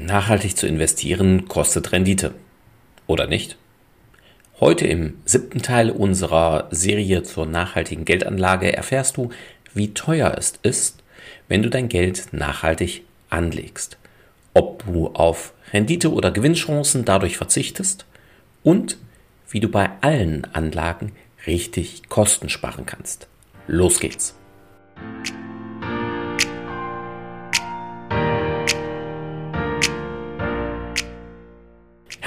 Nachhaltig zu investieren kostet Rendite. Oder nicht? Heute im siebten Teil unserer Serie zur nachhaltigen Geldanlage erfährst du, wie teuer es ist, wenn du dein Geld nachhaltig anlegst. Ob du auf Rendite oder Gewinnchancen dadurch verzichtest und wie du bei allen Anlagen richtig Kosten sparen kannst. Los geht's!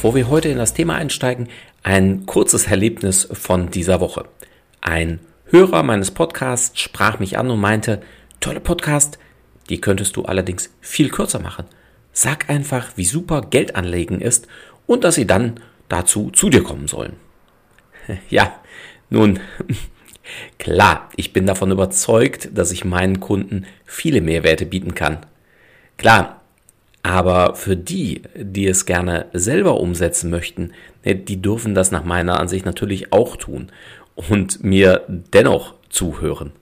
Bevor wir heute in das Thema einsteigen, ein kurzes Erlebnis von dieser Woche. Ein Hörer meines Podcasts sprach mich an und meinte, tolle Podcast, die könntest du allerdings viel kürzer machen. Sag einfach, wie super Geld anlegen ist und dass sie dann dazu zu dir kommen sollen. Ja, nun, klar, ich bin davon überzeugt, dass ich meinen Kunden viele Mehrwerte bieten kann. Klar, aber für die, die es gerne selber umsetzen möchten, ne, die dürfen das nach meiner Ansicht natürlich auch tun und mir dennoch zuhören.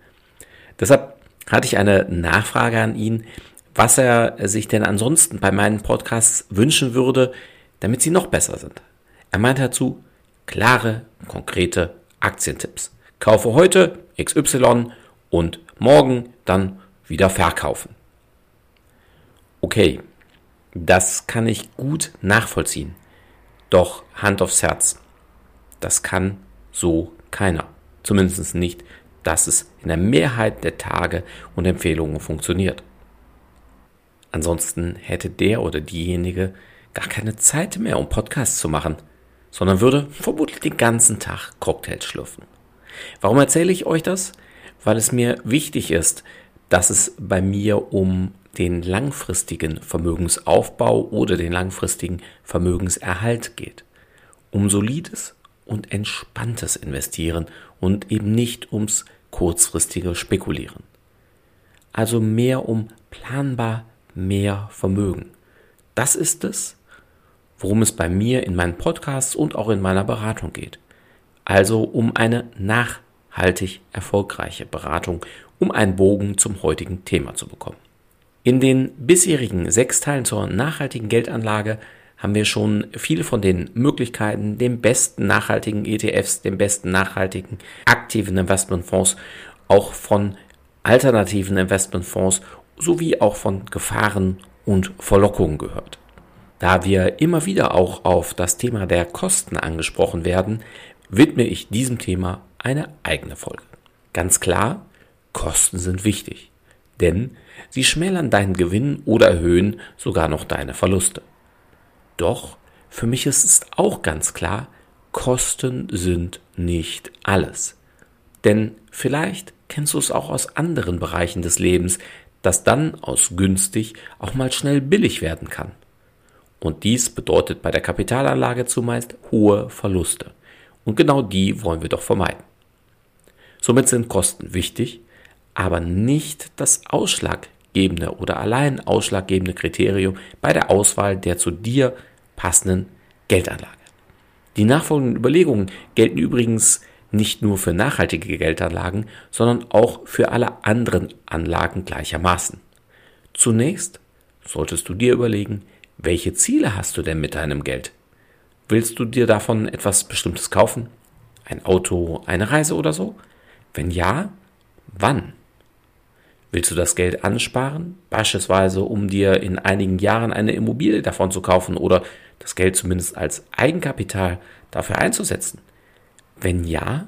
Deshalb hatte ich eine Nachfrage an ihn, was er sich denn ansonsten bei meinen Podcasts wünschen würde, damit sie noch besser sind. Er meint dazu klare, konkrete Aktientipps. Kaufe heute XY und morgen dann wieder verkaufen. Okay, das kann ich gut nachvollziehen. Doch Hand aufs Herz, das kann so keiner. Zumindest nicht, dass es in der Mehrheit der Tage und Empfehlungen funktioniert. Ansonsten hätte der oder diejenige gar keine Zeit mehr, um Podcasts zu machen, sondern würde vermutlich den ganzen Tag Cocktails schlürfen. Warum erzähle ich euch das? Weil es mir wichtig ist, dass es bei mir um den langfristigen Vermögensaufbau oder den langfristigen Vermögenserhalt geht. Um solides und entspanntes Investieren und eben nicht ums kurzfristige Spekulieren. Also mehr um planbar mehr Vermögen. Das ist es, worum es bei mir in meinen Podcasts und auch in meiner Beratung geht. Also um eine nachhaltig erfolgreiche Beratung, um einen Bogen zum heutigen Thema zu bekommen. In den bisherigen sechs Teilen zur nachhaltigen Geldanlage haben wir schon viele von den Möglichkeiten, den besten nachhaltigen ETFs, den besten nachhaltigen aktiven Investmentfonds, auch von alternativen Investmentfonds sowie auch von Gefahren und Verlockungen gehört. Da wir immer wieder auch auf das Thema der Kosten angesprochen werden, widme ich diesem Thema eine eigene Folge. Ganz klar, Kosten sind wichtig, denn Sie schmälern deinen Gewinn oder erhöhen sogar noch deine Verluste. Doch für mich ist es auch ganz klar, Kosten sind nicht alles. Denn vielleicht kennst du es auch aus anderen Bereichen des Lebens, dass dann aus günstig auch mal schnell billig werden kann. Und dies bedeutet bei der Kapitalanlage zumeist hohe Verluste. Und genau die wollen wir doch vermeiden. Somit sind Kosten wichtig, aber nicht das ausschlaggebende oder allein ausschlaggebende Kriterium bei der Auswahl der zu dir passenden Geldanlage. Die nachfolgenden Überlegungen gelten übrigens nicht nur für nachhaltige Geldanlagen, sondern auch für alle anderen Anlagen gleichermaßen. Zunächst solltest du dir überlegen, welche Ziele hast du denn mit deinem Geld? Willst du dir davon etwas Bestimmtes kaufen? Ein Auto, eine Reise oder so? Wenn ja, wann? Willst du das Geld ansparen, beispielsweise um dir in einigen Jahren eine Immobilie davon zu kaufen oder das Geld zumindest als Eigenkapital dafür einzusetzen? Wenn ja,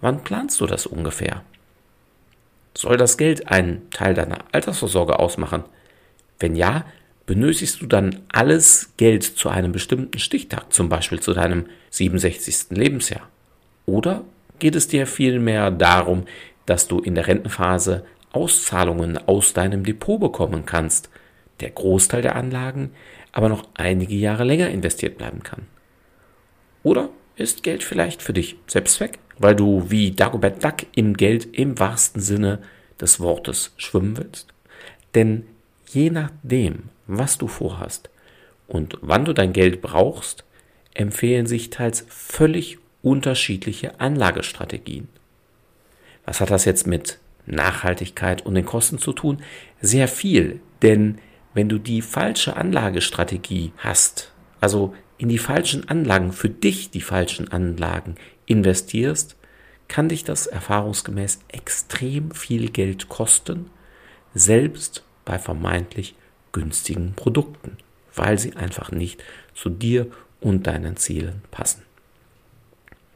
wann planst du das ungefähr? Soll das Geld einen Teil deiner Altersvorsorge ausmachen? Wenn ja, benötigst du dann alles Geld zu einem bestimmten Stichtag, zum Beispiel zu deinem 67. Lebensjahr? Oder geht es dir vielmehr darum, dass du in der Rentenphase Auszahlungen aus deinem Depot bekommen kannst, der Großteil der Anlagen aber noch einige Jahre länger investiert bleiben kann. Oder ist Geld vielleicht für dich Selbstzweck, weil du wie Dagobert Duck im Geld im wahrsten Sinne des Wortes schwimmen willst? Denn je nachdem, was du vorhast und wann du dein Geld brauchst, empfehlen sich teils völlig unterschiedliche Anlagestrategien. Was hat das jetzt mit Nachhaltigkeit und den Kosten zu tun? Sehr viel, denn wenn du die falsche Anlagestrategie hast, also in die falschen Anlagen, für dich die falschen Anlagen investierst, kann dich das erfahrungsgemäß extrem viel Geld kosten, selbst bei vermeintlich günstigen Produkten, weil sie einfach nicht zu dir und deinen Zielen passen.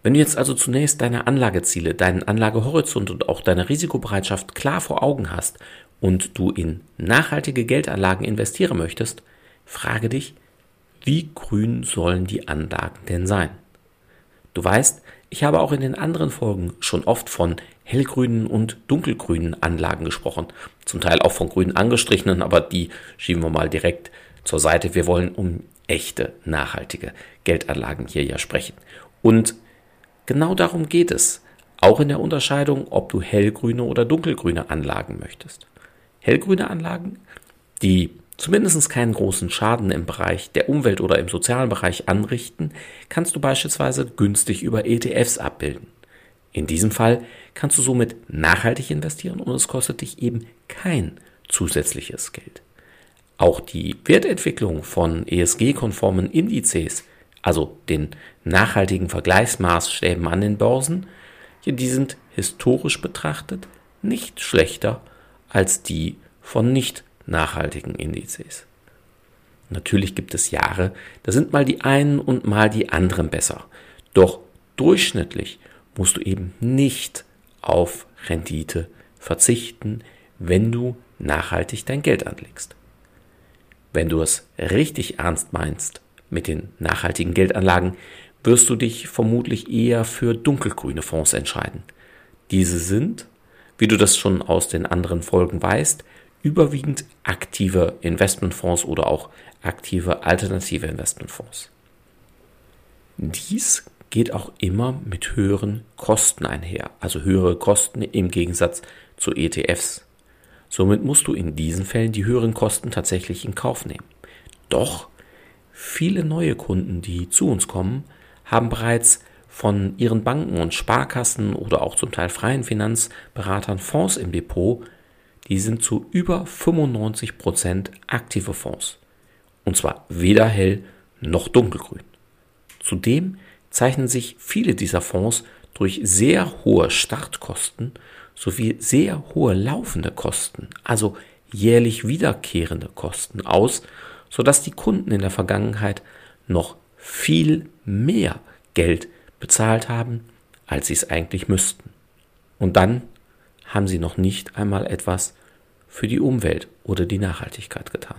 Wenn du jetzt also zunächst deine Anlageziele, deinen Anlagehorizont und auch deine Risikobereitschaft klar vor Augen hast und du in nachhaltige Geldanlagen investieren möchtest, frage dich, wie grün sollen die Anlagen denn sein? Du weißt, ich habe auch in den anderen Folgen schon oft von hellgrünen und dunkelgrünen Anlagen gesprochen, zum Teil auch von grünen angestrichenen, aber die schieben wir mal direkt zur Seite. Wir wollen um echte, nachhaltige Geldanlagen hier ja sprechen. Und genau darum geht es, auch in der Unterscheidung, ob du hellgrüne oder dunkelgrüne Anlagen möchtest. Hellgrüne Anlagen, die zumindest keinen großen Schaden im Bereich der Umwelt oder im sozialen Bereich anrichten, kannst du beispielsweise günstig über ETFs abbilden. In diesem Fall kannst du somit nachhaltig investieren und es kostet dich eben kein zusätzliches Geld. Auch die Wertentwicklung von ESG-konformen Indizes, also den nachhaltigen Vergleichsmaßstäben an den Börsen, die sind historisch betrachtet nicht schlechter als die von nicht nachhaltigen Indizes. Natürlich gibt es Jahre, da sind mal die einen und mal die anderen besser. Doch durchschnittlich musst du eben nicht auf Rendite verzichten, wenn du nachhaltig dein Geld anlegst. Wenn du es richtig ernst meinst mit den nachhaltigen Geldanlagen, wirst du dich vermutlich eher für dunkelgrüne Fonds entscheiden. Diese sind, wie du das schon aus den anderen Folgen weißt, überwiegend aktive Investmentfonds oder auch aktive alternative Investmentfonds. Dies geht auch immer mit höheren Kosten einher, also höhere Kosten im Gegensatz zu ETFs. Somit musst du in diesen Fällen die höheren Kosten tatsächlich in Kauf nehmen. Doch viele neue Kunden, die zu uns kommen, haben bereits von ihren Banken und Sparkassen oder auch zum Teil freien Finanzberatern Fonds im Depot, die sind zu über 95 Prozent aktive Fonds. Und zwar weder hell noch dunkelgrün. Zudem zeichnen sich viele dieser Fonds durch sehr hohe Startkosten sowie sehr hohe laufende Kosten, also jährlich wiederkehrende Kosten aus, sodass die Kunden in der Vergangenheit noch viel mehr Geld bezahlt haben, als sie es eigentlich müssten. Und dann haben sie noch nicht einmal etwas für die Umwelt oder die Nachhaltigkeit getan.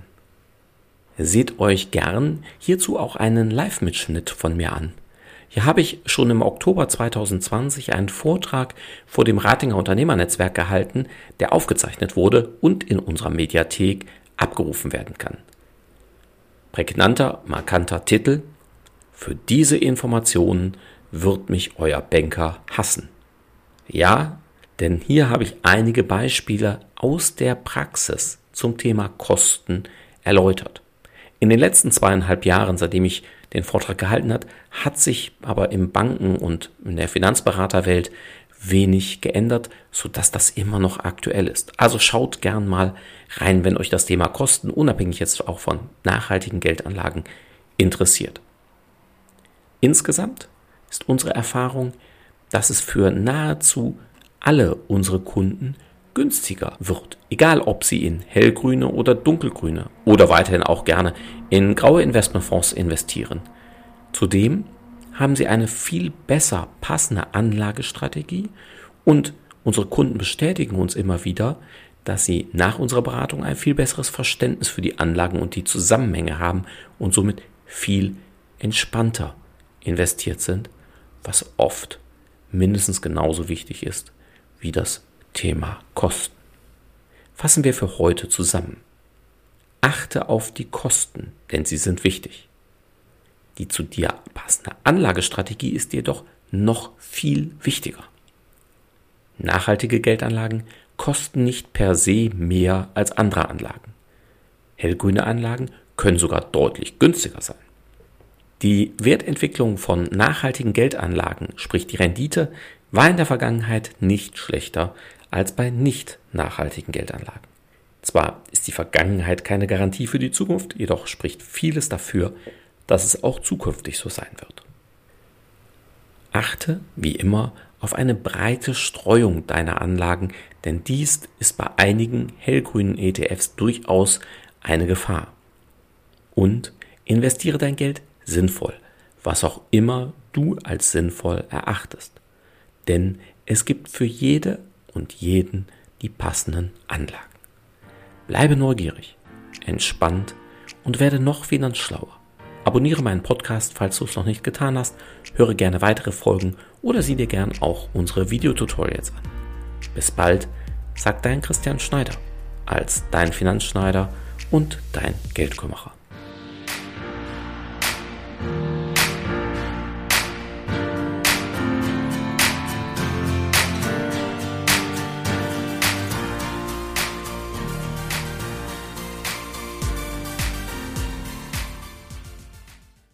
Seht euch gern hierzu auch einen Live-Mitschnitt von mir an. Hier habe ich schon im Oktober 2020 einen Vortrag vor dem Ratinger Unternehmernetzwerk gehalten, der aufgezeichnet wurde und in unserer Mediathek abgerufen werden kann. Prägnanter, markanter Titel Für diese Informationen wird mich euer Banker hassen. Ja, denn hier habe ich einige Beispiele aus der Praxis zum Thema Kosten erläutert. In den letzten zweieinhalb Jahren, seitdem ich den Vortrag gehalten hat, hat sich aber im Banken- und in der Finanzberaterwelt wenig geändert, so dass das immer noch aktuell ist. Also schaut gern mal rein, wenn euch das Thema Kosten, unabhängig jetzt auch von nachhaltigen Geldanlagen, interessiert. Insgesamt ist unsere Erfahrung, dass es für nahezu alle unsere Kunden günstiger wird. Egal, ob sie in hellgrüne oder dunkelgrüne oder weiterhin auch gerne in graue Investmentfonds investieren. Zudem haben sie eine viel besser passende Anlagestrategie und unsere Kunden bestätigen uns immer wieder, dass sie nach unserer Beratung ein viel besseres Verständnis für die Anlagen und die Zusammenhänge haben und somit viel entspannter investiert sind, was oft mindestens genauso wichtig ist wie das Thema Kosten. Fassen wir für heute zusammen. achte auf die Kosten, denn sie sind wichtig. Die zu dir passende Anlagestrategie ist jedoch noch viel wichtiger. Nachhaltige Geldanlagen kosten nicht per se mehr als andere Anlagen. Hellgrüne Anlagen können sogar deutlich günstiger sein. Die Wertentwicklung von nachhaltigen Geldanlagen, sprich die Rendite, war in der Vergangenheit nicht schlechter als bei nicht nachhaltigen Geldanlagen. Zwar ist die Vergangenheit keine Garantie für die Zukunft, jedoch spricht vieles dafür, dass es auch zukünftig so sein wird. Achte, wie immer, auf eine breite Streuung deiner Anlagen, denn dies ist bei einigen hellgrünen ETFs durchaus eine Gefahr. Und investiere dein Geld sinnvoll, was auch immer du als sinnvoll erachtest. Denn es gibt für jede und jeden die passenden Anlagen. Bleibe neugierig, entspannt und werde noch finanzschlauer. Abonniere meinen Podcast, falls du es noch nicht getan hast, höre gerne weitere Folgen oder sieh dir gern auch unsere Videotutorials an. Bis bald, sagt dein Christian Schneider als dein Finanzschneider und dein Geldkümmerer.